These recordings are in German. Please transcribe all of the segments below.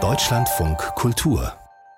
Deutschlandfunk Kultur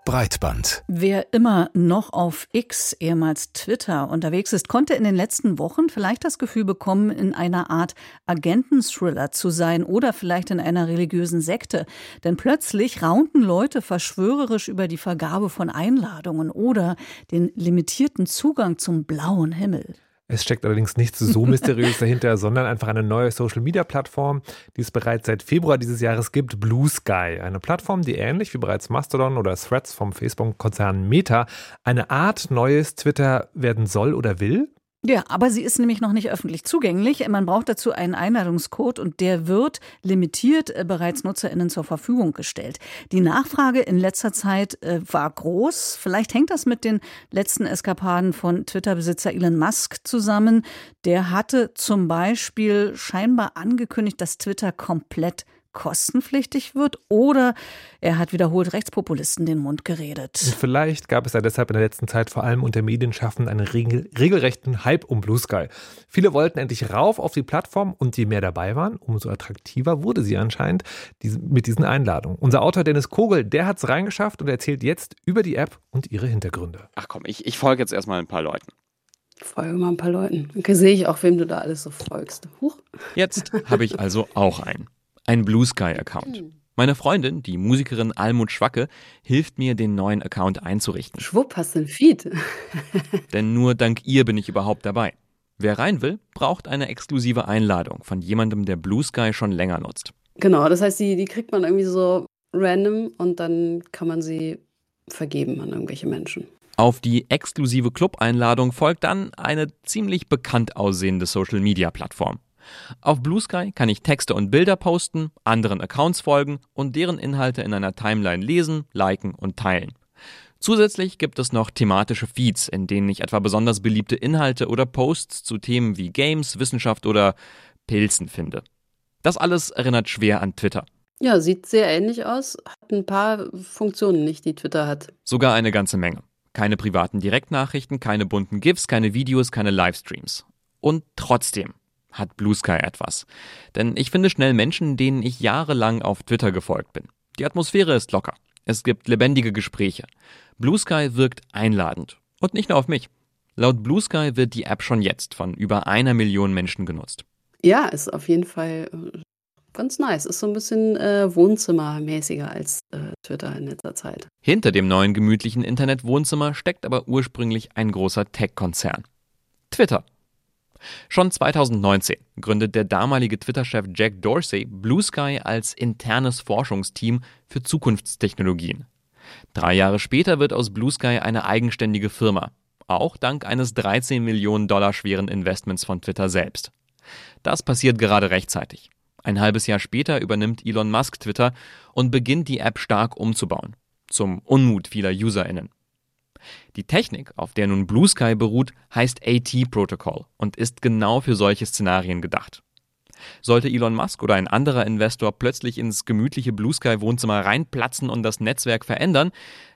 Breitband. Wer immer noch auf X, ehemals Twitter, unterwegs ist, konnte in den letzten Wochen vielleicht das Gefühl bekommen, in einer Art Agenten-Thriller zu sein oder vielleicht in einer religiösen Sekte. Denn plötzlich raunten Leute verschwörerisch über die Vergabe von Einladungen oder den limitierten Zugang zum blauen Himmel. Es steckt allerdings nichts so mysteriös dahinter, sondern einfach eine neue Social-Media-Plattform, die es bereits seit Februar dieses Jahres gibt, Blue Sky. Eine Plattform, die ähnlich wie bereits Mastodon oder Threads vom Facebook-Konzern Meta eine Art neues Twitter werden soll oder will. Ja, aber sie ist nämlich noch nicht öffentlich zugänglich. Man braucht dazu einen Einladungscode und der wird limitiert äh, bereits NutzerInnen zur Verfügung gestellt. Die Nachfrage in letzter Zeit äh, war groß. Vielleicht hängt das mit den letzten Eskapaden von Twitter-Besitzer Elon Musk zusammen. Der hatte zum Beispiel scheinbar angekündigt, dass Twitter komplett kostenpflichtig wird oder er hat wiederholt Rechtspopulisten den Mund geredet. Vielleicht gab es ja deshalb in der letzten Zeit vor allem unter Medienschaffenden einen regel regelrechten Hype um Blue Sky. Viele wollten endlich rauf auf die Plattform und je mehr dabei waren, umso attraktiver wurde sie anscheinend mit diesen Einladungen. Unser Autor Dennis Kogel, der hat es reingeschafft und erzählt jetzt über die App und ihre Hintergründe. Ach komm, ich, ich folge jetzt erstmal ein paar Leuten. Ich folge mal ein paar Leuten. Dann sehe ich auch, wem du da alles so folgst. Huch. Jetzt habe ich also auch einen ein Blue Sky Account. Hm. Meine Freundin, die Musikerin Almut Schwacke, hilft mir, den neuen Account einzurichten. Schwupp, hast du ein Feed. Denn nur dank ihr bin ich überhaupt dabei. Wer rein will, braucht eine exklusive Einladung von jemandem, der Blue Sky schon länger nutzt. Genau, das heißt, die, die kriegt man irgendwie so random und dann kann man sie vergeben an irgendwelche Menschen. Auf die exklusive Club-Einladung folgt dann eine ziemlich bekannt aussehende Social-Media-Plattform. Auf Blue Sky kann ich Texte und Bilder posten, anderen Accounts folgen und deren Inhalte in einer Timeline lesen, liken und teilen. Zusätzlich gibt es noch thematische Feeds, in denen ich etwa besonders beliebte Inhalte oder Posts zu Themen wie Games, Wissenschaft oder Pilzen finde. Das alles erinnert schwer an Twitter. Ja, sieht sehr ähnlich aus, hat ein paar Funktionen nicht, die Twitter hat. Sogar eine ganze Menge. Keine privaten Direktnachrichten, keine bunten GIFs, keine Videos, keine Livestreams. Und trotzdem, hat Blue Sky etwas. Denn ich finde schnell Menschen, denen ich jahrelang auf Twitter gefolgt bin. Die Atmosphäre ist locker. Es gibt lebendige Gespräche. Blue Sky wirkt einladend. Und nicht nur auf mich. Laut Blue Sky wird die App schon jetzt von über einer Million Menschen genutzt. Ja, ist auf jeden Fall äh, ganz nice. Ist so ein bisschen äh, Wohnzimmermäßiger als äh, Twitter in letzter Zeit. Hinter dem neuen gemütlichen Internetwohnzimmer steckt aber ursprünglich ein großer Tech-Konzern. Twitter. Schon 2019 gründet der damalige Twitter-Chef Jack Dorsey Blue Sky als internes Forschungsteam für Zukunftstechnologien. Drei Jahre später wird aus Blue Sky eine eigenständige Firma, auch dank eines 13 Millionen Dollar schweren Investments von Twitter selbst. Das passiert gerade rechtzeitig. Ein halbes Jahr später übernimmt Elon Musk Twitter und beginnt die App stark umzubauen, zum Unmut vieler UserInnen. Die Technik, auf der nun Blue Sky beruht, heißt AT Protocol und ist genau für solche Szenarien gedacht. Sollte Elon Musk oder ein anderer Investor plötzlich ins gemütliche Blue Sky Wohnzimmer reinplatzen und das Netzwerk verändern,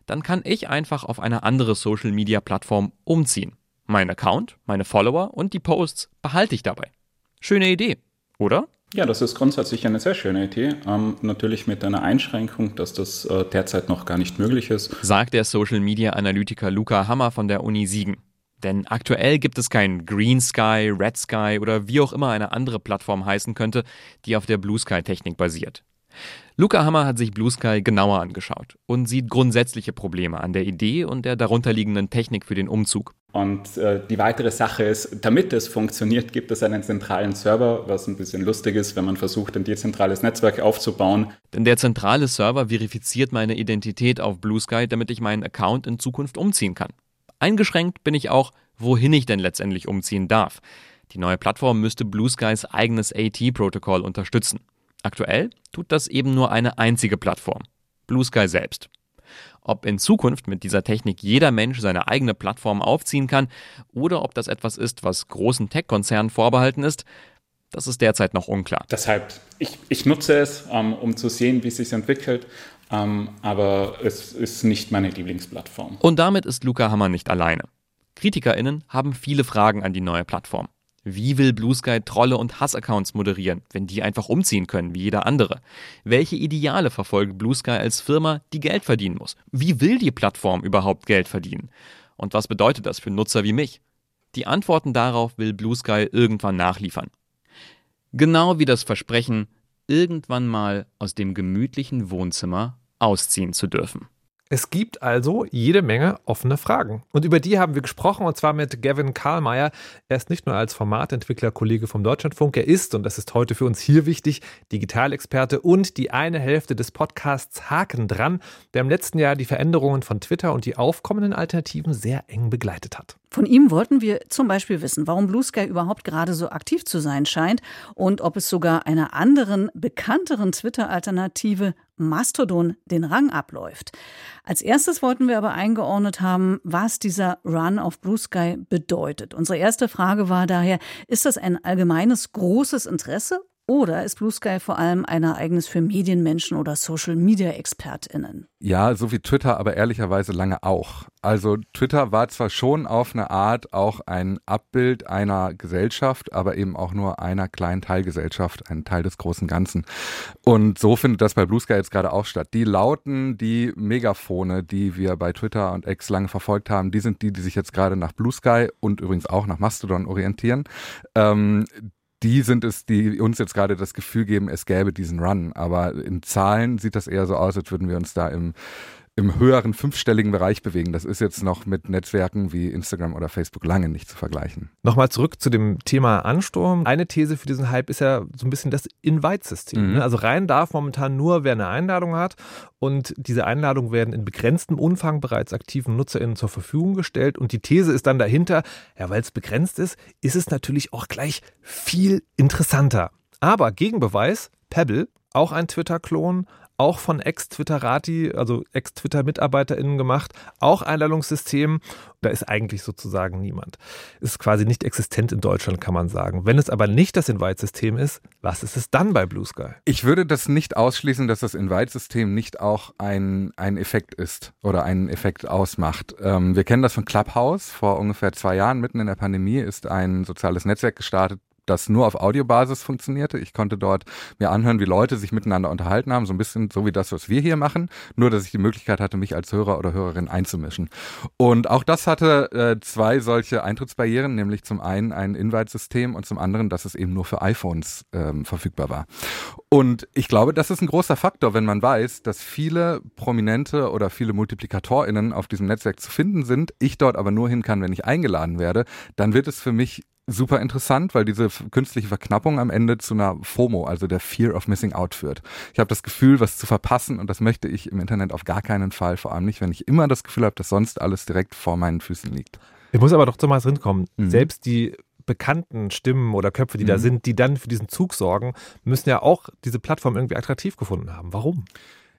dann kann ich einfach auf eine andere Social Media Plattform umziehen. Mein Account, meine Follower und die Posts behalte ich dabei. Schöne Idee, oder? Ja, das ist grundsätzlich eine sehr schöne Idee. Ähm, natürlich mit einer Einschränkung, dass das äh, derzeit noch gar nicht möglich ist. Sagt der Social Media Analytiker Luca Hammer von der Uni Siegen. Denn aktuell gibt es kein Green Sky, Red Sky oder wie auch immer eine andere Plattform heißen könnte, die auf der Blue Sky Technik basiert. Luca Hammer hat sich Blue Sky genauer angeschaut und sieht grundsätzliche Probleme an der Idee und der darunterliegenden Technik für den Umzug. Und äh, die weitere Sache ist, damit es funktioniert, gibt es einen zentralen Server, was ein bisschen lustig ist, wenn man versucht, ein dezentrales Netzwerk aufzubauen. Denn der zentrale Server verifiziert meine Identität auf Blue Sky, damit ich meinen Account in Zukunft umziehen kann. Eingeschränkt bin ich auch, wohin ich denn letztendlich umziehen darf. Die neue Plattform müsste Blue Skys eigenes AT-Protokoll unterstützen. Aktuell tut das eben nur eine einzige Plattform, Blue Sky selbst. Ob in Zukunft mit dieser Technik jeder Mensch seine eigene Plattform aufziehen kann oder ob das etwas ist, was großen Tech-Konzernen vorbehalten ist, das ist derzeit noch unklar. Deshalb, ich, ich nutze es, ähm, um zu sehen, wie es sich entwickelt, ähm, aber es ist nicht meine Lieblingsplattform. Und damit ist Luca Hammer nicht alleine. KritikerInnen haben viele Fragen an die neue Plattform. Wie will Blue Sky Trolle und Hassaccounts moderieren, wenn die einfach umziehen können, wie jeder andere? Welche Ideale verfolgt Blue Sky als Firma, die Geld verdienen muss? Wie will die Plattform überhaupt Geld verdienen? Und was bedeutet das für Nutzer wie mich? Die Antworten darauf will Blue Sky irgendwann nachliefern. Genau wie das Versprechen, irgendwann mal aus dem gemütlichen Wohnzimmer ausziehen zu dürfen. Es gibt also jede Menge offene Fragen. Und über die haben wir gesprochen, und zwar mit Gavin Karlmeier. Er ist nicht nur als Formatentwickler Kollege vom Deutschlandfunk, er ist, und das ist heute für uns hier wichtig, Digitalexperte und die eine Hälfte des Podcasts Haken dran, der im letzten Jahr die Veränderungen von Twitter und die aufkommenden Alternativen sehr eng begleitet hat. Von ihm wollten wir zum Beispiel wissen, warum Blue Sky überhaupt gerade so aktiv zu sein scheint und ob es sogar einer anderen, bekannteren Twitter-Alternative Mastodon den Rang abläuft. Als erstes wollten wir aber eingeordnet haben, was dieser Run auf Blue Sky bedeutet. Unsere erste Frage war daher, ist das ein allgemeines großes Interesse oder ist Blue Sky vor allem ein Ereignis für Medienmenschen oder Social-Media-ExpertInnen? Ja, so wie Twitter, aber ehrlicherweise lange auch. Also Twitter war zwar schon auf eine Art auch ein Abbild einer Gesellschaft, aber eben auch nur einer kleinen Teilgesellschaft, ein Teil des großen Ganzen. Und so findet das bei Blue Sky jetzt gerade auch statt. Die Lauten, die Megafone, die wir bei Twitter und X lange verfolgt haben, die sind die, die sich jetzt gerade nach Blue Sky und übrigens auch nach Mastodon orientieren. Ähm, die sind es, die uns jetzt gerade das Gefühl geben, es gäbe diesen Run. Aber in Zahlen sieht das eher so aus, als würden wir uns da im im höheren fünfstelligen Bereich bewegen. Das ist jetzt noch mit Netzwerken wie Instagram oder Facebook lange nicht zu vergleichen. Nochmal zurück zu dem Thema Ansturm. Eine These für diesen Hype ist ja so ein bisschen das Invite-System. Mhm. Ne? Also rein darf momentan nur, wer eine Einladung hat. Und diese Einladungen werden in begrenztem Umfang bereits aktiven NutzerInnen zur Verfügung gestellt. Und die These ist dann dahinter, ja, weil es begrenzt ist, ist es natürlich auch gleich viel interessanter. Aber Gegenbeweis, Pebble, auch ein Twitter-Klon, auch von Ex-Twitterati, also Ex-Twitter-MitarbeiterInnen gemacht, auch Einladungssystem. Da ist eigentlich sozusagen niemand. Ist quasi nicht existent in Deutschland, kann man sagen. Wenn es aber nicht das Invite-System ist, was ist es dann bei Blue Sky? Ich würde das nicht ausschließen, dass das Invite-System nicht auch ein, ein Effekt ist oder einen Effekt ausmacht. Ähm, wir kennen das von Clubhouse. Vor ungefähr zwei Jahren, mitten in der Pandemie, ist ein soziales Netzwerk gestartet, das nur auf Audiobasis funktionierte. Ich konnte dort mir anhören, wie Leute sich miteinander unterhalten haben, so ein bisschen so wie das, was wir hier machen, nur dass ich die Möglichkeit hatte, mich als Hörer oder Hörerin einzumischen. Und auch das hatte äh, zwei solche Eintrittsbarrieren, nämlich zum einen ein Invite-System und zum anderen, dass es eben nur für iPhones ähm, verfügbar war. Und ich glaube, das ist ein großer Faktor, wenn man weiß, dass viele Prominente oder viele MultiplikatorInnen auf diesem Netzwerk zu finden sind, ich dort aber nur hin kann, wenn ich eingeladen werde, dann wird es für mich super interessant, weil diese künstliche Verknappung am Ende zu einer FOMO, also der Fear of Missing Out führt. Ich habe das Gefühl, was zu verpassen und das möchte ich im Internet auf gar keinen Fall, vor allem nicht, wenn ich immer das Gefühl habe, dass sonst alles direkt vor meinen Füßen liegt. Ich muss aber doch zu mal drin kommen. Mhm. Selbst die bekannten Stimmen oder Köpfe, die mhm. da sind, die dann für diesen Zug sorgen, müssen ja auch diese Plattform irgendwie attraktiv gefunden haben. Warum?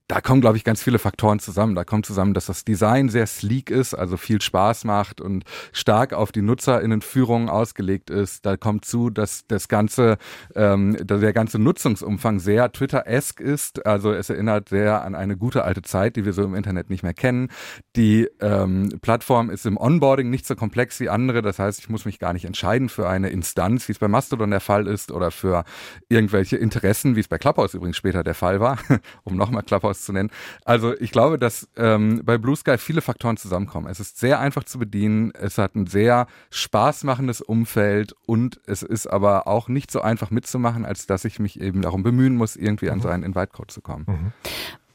Da kommen, glaube ich, ganz viele Faktoren zusammen. Da kommt zusammen, dass das Design sehr sleek ist, also viel Spaß macht und stark auf die NutzerInnenführung ausgelegt ist. Da kommt zu, dass das ganze, ähm, der ganze Nutzungsumfang sehr Twitter-esque ist. Also es erinnert sehr an eine gute alte Zeit, die wir so im Internet nicht mehr kennen. Die ähm, Plattform ist im Onboarding nicht so komplex wie andere. Das heißt, ich muss mich gar nicht entscheiden für eine Instanz, wie es bei Mastodon der Fall ist, oder für irgendwelche Interessen, wie es bei Clubhouse übrigens später der Fall war, um nochmal Clubhouse zu nennen. Also ich glaube, dass ähm, bei Blue Sky viele Faktoren zusammenkommen. Es ist sehr einfach zu bedienen, es hat ein sehr spaßmachendes Umfeld und es ist aber auch nicht so einfach mitzumachen, als dass ich mich eben darum bemühen muss, irgendwie an mhm. so einen Invite-Code zu kommen. Mhm.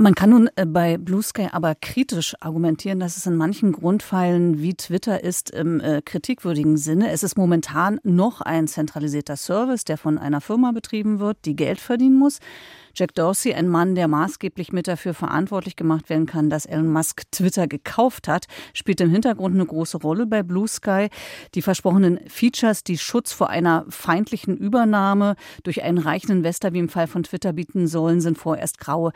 Man kann nun äh, bei Blue Sky aber kritisch argumentieren, dass es in manchen Grundpfeilen wie Twitter ist im äh, kritikwürdigen Sinne. Es ist momentan noch ein zentralisierter Service, der von einer Firma betrieben wird, die Geld verdienen muss. Jack Dorsey, ein Mann, der maßgeblich mit dafür verantwortlich gemacht werden kann, dass Elon Musk Twitter gekauft hat, spielt im Hintergrund eine große Rolle bei Blue Sky. Die versprochenen Features, die Schutz vor einer feindlichen Übernahme durch einen reichen Investor wie im Fall von Twitter bieten sollen, sind vorerst graue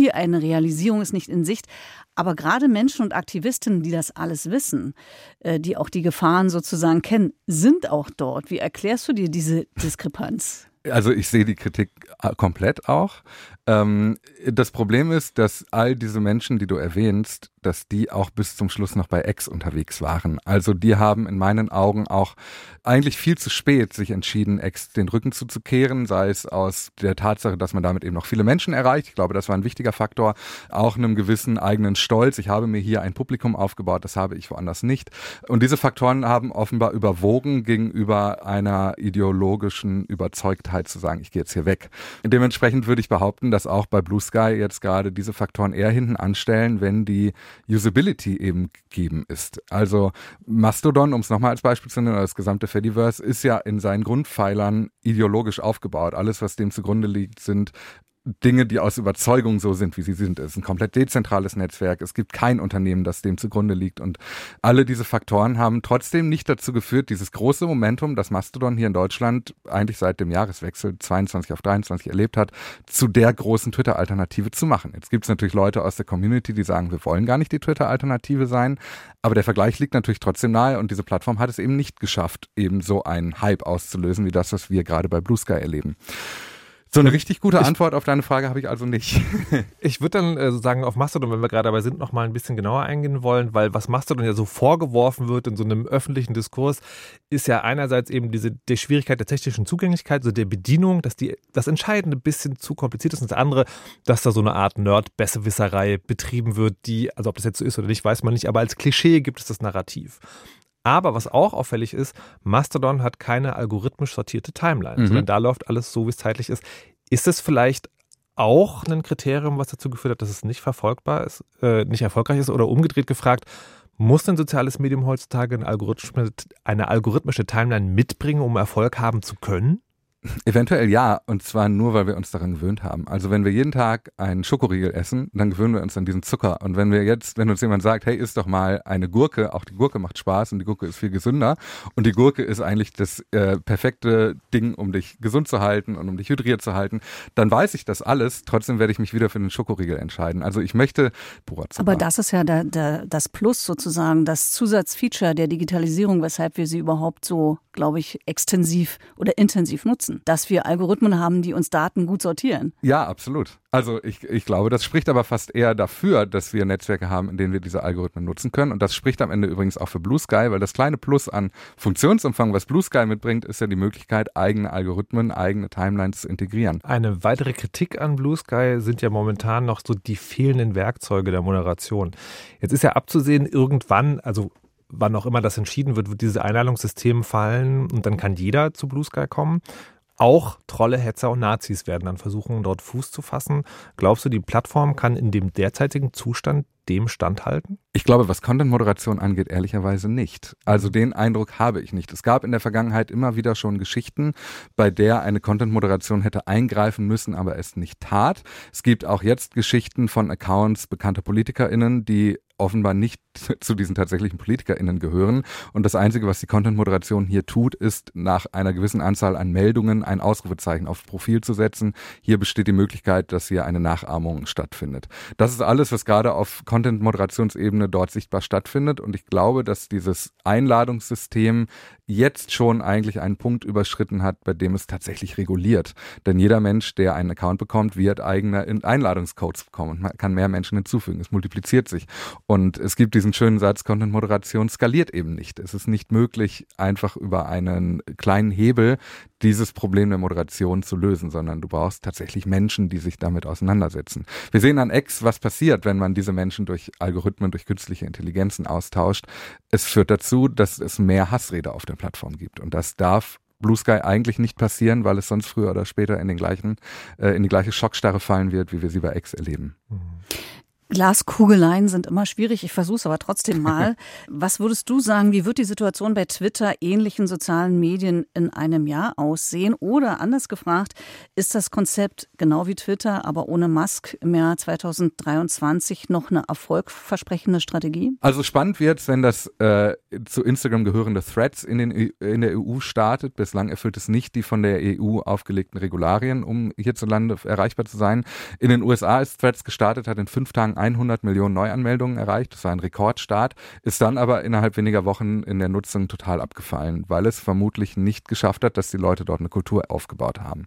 Theorie. Eine Realisierung ist nicht in Sicht. Aber gerade Menschen und Aktivistinnen, die das alles wissen, äh, die auch die Gefahren sozusagen kennen, sind auch dort. Wie erklärst du dir diese Diskrepanz? Also ich sehe die Kritik äh, komplett auch. Ähm, das Problem ist, dass all diese Menschen, die du erwähnst, dass die auch bis zum Schluss noch bei X unterwegs waren. Also die haben in meinen Augen auch eigentlich viel zu spät sich entschieden, X den Rücken zuzukehren, sei es aus der Tatsache, dass man damit eben noch viele Menschen erreicht. Ich glaube, das war ein wichtiger Faktor. Auch einem gewissen eigenen Stolz. Ich habe mir hier ein Publikum aufgebaut, das habe ich woanders nicht. Und diese Faktoren haben offenbar überwogen gegenüber einer ideologischen Überzeugtheit zu sagen, ich gehe jetzt hier weg. Dementsprechend würde ich behaupten, dass auch bei Blue Sky jetzt gerade diese Faktoren eher hinten anstellen, wenn die Usability eben gegeben ist. Also Mastodon, um es nochmal als Beispiel zu nennen, oder das gesamte Fediverse, ist ja in seinen Grundpfeilern ideologisch aufgebaut. Alles, was dem zugrunde liegt, sind Dinge, die aus Überzeugung so sind, wie sie sind. Es ist ein komplett dezentrales Netzwerk. Es gibt kein Unternehmen, das dem zugrunde liegt. Und alle diese Faktoren haben trotzdem nicht dazu geführt, dieses große Momentum, das Mastodon hier in Deutschland eigentlich seit dem Jahreswechsel 22 auf 23 erlebt hat, zu der großen Twitter-Alternative zu machen. Jetzt gibt es natürlich Leute aus der Community, die sagen, wir wollen gar nicht die Twitter-Alternative sein. Aber der Vergleich liegt natürlich trotzdem nahe und diese Plattform hat es eben nicht geschafft, eben so einen Hype auszulösen, wie das, was wir gerade bei Blue Sky erleben. So eine richtig gute Antwort auf deine Frage habe ich also nicht. ich würde dann äh, sagen, auf Mastodon, wenn wir gerade dabei sind, noch mal ein bisschen genauer eingehen wollen, weil was Mastodon ja so vorgeworfen wird in so einem öffentlichen Diskurs, ist ja einerseits eben diese die Schwierigkeit der technischen Zugänglichkeit, so der Bedienung, dass die das Entscheidende ein bisschen zu kompliziert ist und das andere, dass da so eine Art Nerd-Besserwisserei betrieben wird, die, also ob das jetzt so ist oder nicht, weiß man nicht, aber als Klischee gibt es das Narrativ. Aber was auch auffällig ist, Mastodon hat keine algorithmisch sortierte Timeline, mhm. sondern da läuft alles so, wie es zeitlich ist. Ist es vielleicht auch ein Kriterium, was dazu geführt hat, dass es nicht verfolgbar ist, äh, nicht erfolgreich ist oder umgedreht gefragt, muss ein soziales Medium heutzutage eine algorithmische, eine algorithmische Timeline mitbringen, um Erfolg haben zu können? Eventuell ja, und zwar nur, weil wir uns daran gewöhnt haben. Also wenn wir jeden Tag einen Schokoriegel essen, dann gewöhnen wir uns an diesen Zucker. Und wenn wir jetzt, wenn uns jemand sagt, hey, isst doch mal eine Gurke, auch die Gurke macht Spaß und die Gurke ist viel gesünder und die Gurke ist eigentlich das äh, perfekte Ding, um dich gesund zu halten und um dich hydriert zu halten, dann weiß ich das alles. Trotzdem werde ich mich wieder für den Schokoriegel entscheiden. Also ich möchte Aber das ist ja der, der, das Plus sozusagen, das Zusatzfeature der Digitalisierung, weshalb wir sie überhaupt so, glaube ich, extensiv oder intensiv nutzen nutzen, dass wir Algorithmen haben, die uns Daten gut sortieren. Ja, absolut. Also ich, ich glaube, das spricht aber fast eher dafür, dass wir Netzwerke haben, in denen wir diese Algorithmen nutzen können. Und das spricht am Ende übrigens auch für Blue Sky, weil das kleine Plus an Funktionsumfang, was Blue Sky mitbringt, ist ja die Möglichkeit, eigene Algorithmen, eigene Timelines zu integrieren. Eine weitere Kritik an Blue Sky sind ja momentan noch so die fehlenden Werkzeuge der Moderation. Jetzt ist ja abzusehen, irgendwann, also wann auch immer das entschieden wird, wird dieses Einladungssystem fallen und dann kann jeder zu Blue Sky kommen. Auch Trolle, Hetzer und Nazis werden dann versuchen, dort Fuß zu fassen. Glaubst du, die Plattform kann in dem derzeitigen Zustand dem standhalten? Ich glaube, was Content-Moderation angeht, ehrlicherweise nicht. Also den Eindruck habe ich nicht. Es gab in der Vergangenheit immer wieder schon Geschichten, bei der eine Content-Moderation hätte eingreifen müssen, aber es nicht tat. Es gibt auch jetzt Geschichten von Accounts bekannter PolitikerInnen, die offenbar nicht zu diesen tatsächlichen PolitikerInnen gehören. Und das Einzige, was die Content-Moderation hier tut, ist nach einer gewissen Anzahl an Meldungen ein Ausrufezeichen aufs Profil zu setzen. Hier besteht die Möglichkeit, dass hier eine Nachahmung stattfindet. Das ist alles, was gerade auf Content-Moderationsebene dort sichtbar stattfindet. Und ich glaube, dass dieses Einladungssystem jetzt schon eigentlich einen Punkt überschritten hat, bei dem es tatsächlich reguliert. Denn jeder Mensch, der einen Account bekommt, wird eigene Einladungscodes bekommen und man kann mehr Menschen hinzufügen. Es multipliziert sich. Und es gibt diesen schönen Satz, Content-Moderation skaliert eben nicht. Es ist nicht möglich, einfach über einen kleinen Hebel dieses Problem der Moderation zu lösen, sondern du brauchst tatsächlich Menschen, die sich damit auseinandersetzen. Wir sehen an X, was passiert, wenn man diese Menschen durch Algorithmen, durch künstliche Intelligenzen austauscht. Es führt dazu, dass es mehr Hassrede auf den Plattformen gibt. Und das darf Blue Sky eigentlich nicht passieren, weil es sonst früher oder später in den gleichen, äh, in die gleiche Schockstarre fallen wird, wie wir sie bei X erleben. Glaskugeleien sind immer schwierig. Ich versuche es aber trotzdem mal. Was würdest du sagen, wie wird die Situation bei Twitter, ähnlichen sozialen Medien in einem Jahr aussehen? Oder anders gefragt, ist das Konzept genau wie Twitter, aber ohne Musk im Jahr 2023 noch eine erfolgversprechende Strategie? Also spannend wird es, wenn das äh, zu Instagram gehörende Threads in, den, in der EU startet. Bislang erfüllt es nicht die von der EU aufgelegten Regularien, um hierzulande erreichbar zu sein. In den USA ist Threads gestartet, hat in fünf Tagen 100 Millionen Neuanmeldungen erreicht. Das war ein Rekordstart, ist dann aber innerhalb weniger Wochen in der Nutzung total abgefallen, weil es vermutlich nicht geschafft hat, dass die Leute dort eine Kultur aufgebaut haben.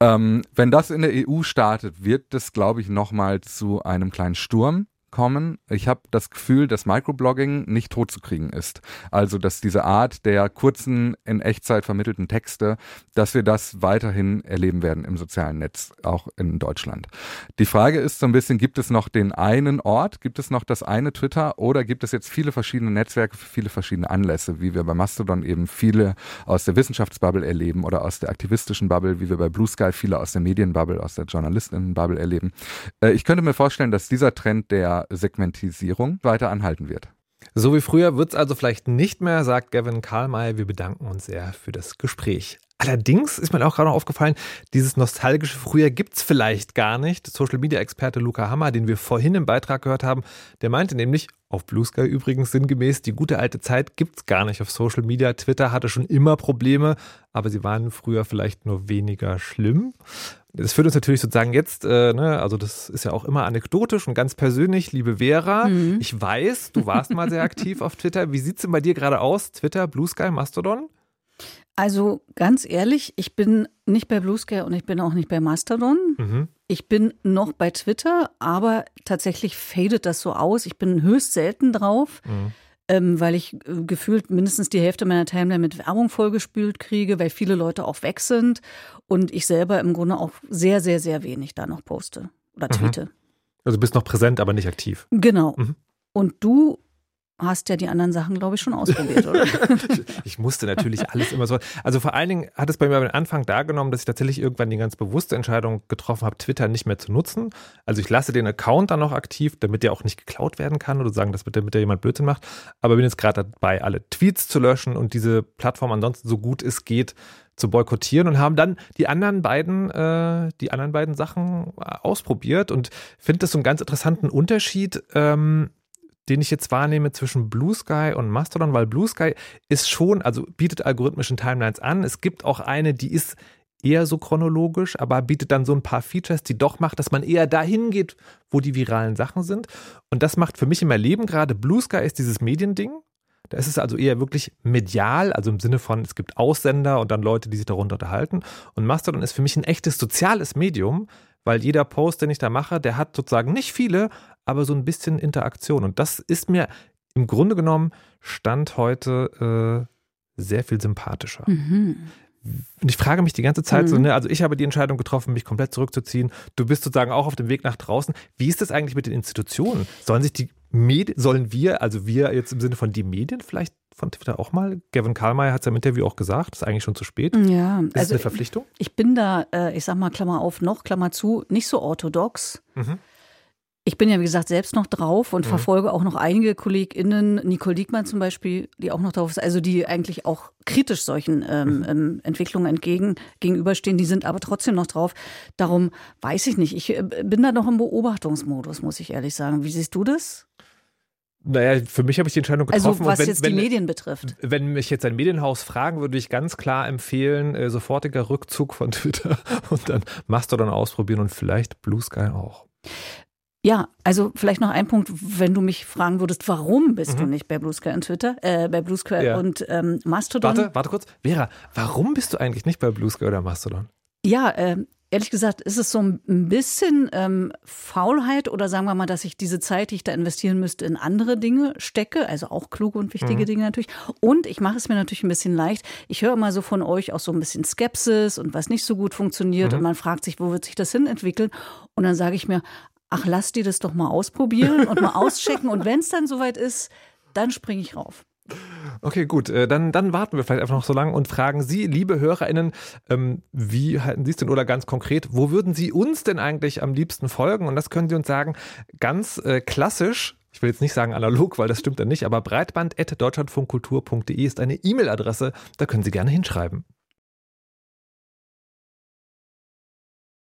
Ähm, wenn das in der EU startet, wird das, glaube ich, nochmal zu einem kleinen Sturm kommen. Ich habe das Gefühl, dass Microblogging nicht totzukriegen ist. Also, dass diese Art der kurzen, in Echtzeit vermittelten Texte, dass wir das weiterhin erleben werden im sozialen Netz, auch in Deutschland. Die Frage ist so ein bisschen, gibt es noch den einen Ort, gibt es noch das eine Twitter oder gibt es jetzt viele verschiedene Netzwerke für viele verschiedene Anlässe, wie wir bei Mastodon eben viele aus der Wissenschaftsbubble erleben oder aus der aktivistischen Bubble, wie wir bei Blue Sky viele aus der Medienbubble, aus der Journalistinnenbubble erleben. Äh, ich könnte mir vorstellen, dass dieser Trend der Segmentisierung weiter anhalten wird. So wie früher wird es also vielleicht nicht mehr, sagt Gavin Karlmeier. Wir bedanken uns sehr für das Gespräch. Allerdings ist mir auch gerade noch aufgefallen, dieses nostalgische Früher gibt es vielleicht gar nicht. Social-Media-Experte Luca Hammer, den wir vorhin im Beitrag gehört haben, der meinte nämlich, auf Blue Sky übrigens sinngemäß, die gute alte Zeit gibt es gar nicht auf Social Media. Twitter hatte schon immer Probleme, aber sie waren früher vielleicht nur weniger schlimm. Das führt uns natürlich sozusagen jetzt, äh, ne, also das ist ja auch immer anekdotisch und ganz persönlich, liebe Vera, mhm. ich weiß, du warst mal sehr aktiv auf Twitter. Wie sieht es denn bei dir gerade aus? Twitter, Blue Sky, Mastodon? Also ganz ehrlich, ich bin nicht bei Blue Sky und ich bin auch nicht bei Mastodon. Mhm. Ich bin noch bei Twitter, aber tatsächlich fadet das so aus. Ich bin höchst selten drauf. Mhm. Ähm, weil ich äh, gefühlt mindestens die Hälfte meiner Timeline mit Werbung vollgespült kriege, weil viele Leute auch weg sind und ich selber im Grunde auch sehr, sehr, sehr wenig da noch poste oder mhm. tweete. Mhm. Also bist noch präsent, aber nicht aktiv. Genau. Mhm. Und du hast ja die anderen Sachen, glaube ich, schon ausprobiert, oder? ich musste natürlich alles immer so. Also vor allen Dingen hat es bei mir am Anfang da genommen, dass ich tatsächlich irgendwann die ganz bewusste Entscheidung getroffen habe, Twitter nicht mehr zu nutzen. Also ich lasse den Account dann noch aktiv, damit der auch nicht geklaut werden kann oder sagen, dass damit der jemand Blödsinn macht. Aber bin jetzt gerade dabei, alle Tweets zu löschen und diese Plattform ansonsten so gut es geht zu boykottieren und haben dann die anderen beiden, äh, die anderen beiden Sachen ausprobiert und finde das so einen ganz interessanten Unterschied. Ähm, den ich jetzt wahrnehme zwischen Blue Sky und Mastodon, weil Blue Sky ist schon, also bietet algorithmischen Timelines an. Es gibt auch eine, die ist eher so chronologisch, aber bietet dann so ein paar Features, die doch macht, dass man eher dahin geht, wo die viralen Sachen sind. Und das macht für mich in meinem Leben gerade Blue Sky ist dieses Mediending. Da ist es also eher wirklich medial, also im Sinne von, es gibt Aussender und dann Leute, die sich darunter unterhalten. Und Mastodon ist für mich ein echtes soziales Medium, weil jeder Post, den ich da mache, der hat sozusagen nicht viele, aber so ein bisschen Interaktion. Und das ist mir im Grunde genommen Stand heute äh, sehr viel sympathischer. Mhm. Und ich frage mich die ganze Zeit mhm. so, ne, also ich habe die Entscheidung getroffen, mich komplett zurückzuziehen. Du bist sozusagen auch auf dem Weg nach draußen. Wie ist das eigentlich mit den Institutionen? Sollen sich die Medien, sollen wir, also wir jetzt im Sinne von die Medien vielleicht von Twitter auch mal? Gavin Karlmeier hat es ja im Interview auch gesagt, ist eigentlich schon zu spät. Ja, ist also eine Verpflichtung? Ich bin da, äh, ich sag mal, Klammer auf, noch, Klammer zu, nicht so orthodox. Mhm. Ich bin ja, wie gesagt, selbst noch drauf und mhm. verfolge auch noch einige KollegInnen, Nicole Diekmann zum Beispiel, die auch noch drauf ist, also die eigentlich auch kritisch solchen ähm, mhm. ähm, Entwicklungen entgegen, gegenüberstehen, die sind aber trotzdem noch drauf. Darum weiß ich nicht. Ich äh, bin da noch im Beobachtungsmodus, muss ich ehrlich sagen. Wie siehst du das? Naja, für mich habe ich die Entscheidung also, getroffen. Also was wenn, jetzt die wenn, Medien betrifft. Wenn mich jetzt ein Medienhaus fragen, würde ich ganz klar empfehlen, äh, sofortiger Rückzug von Twitter und dann Mastodon ausprobieren und vielleicht Blue Sky auch. Ja, also vielleicht noch ein Punkt, wenn du mich fragen würdest, warum bist mhm. du nicht bei Blue Sky und Twitter, äh, bei Blue Sky ja. und ähm, Mastodon? Warte, warte kurz. Vera, warum bist du eigentlich nicht bei Blue Sky oder Mastodon? Ja, äh, ehrlich gesagt ist es so ein bisschen ähm, Faulheit oder sagen wir mal, dass ich diese Zeit, die ich da investieren müsste, in andere Dinge stecke, also auch kluge und wichtige mhm. Dinge natürlich. Und ich mache es mir natürlich ein bisschen leicht. Ich höre immer so von euch auch so ein bisschen Skepsis und was nicht so gut funktioniert mhm. und man fragt sich, wo wird sich das hin entwickeln? Und dann sage ich mir, ach, lass die das doch mal ausprobieren und mal auschecken. Und wenn es dann soweit ist, dann springe ich rauf. Okay, gut. Äh, dann, dann warten wir vielleicht einfach noch so lange und fragen Sie, liebe HörerInnen, ähm, wie halten Sie es denn oder ganz konkret, wo würden Sie uns denn eigentlich am liebsten folgen? Und das können Sie uns sagen, ganz äh, klassisch. Ich will jetzt nicht sagen analog, weil das stimmt dann nicht, aber breitband.deutschlandfunkkultur.de ist eine E-Mail-Adresse, da können Sie gerne hinschreiben.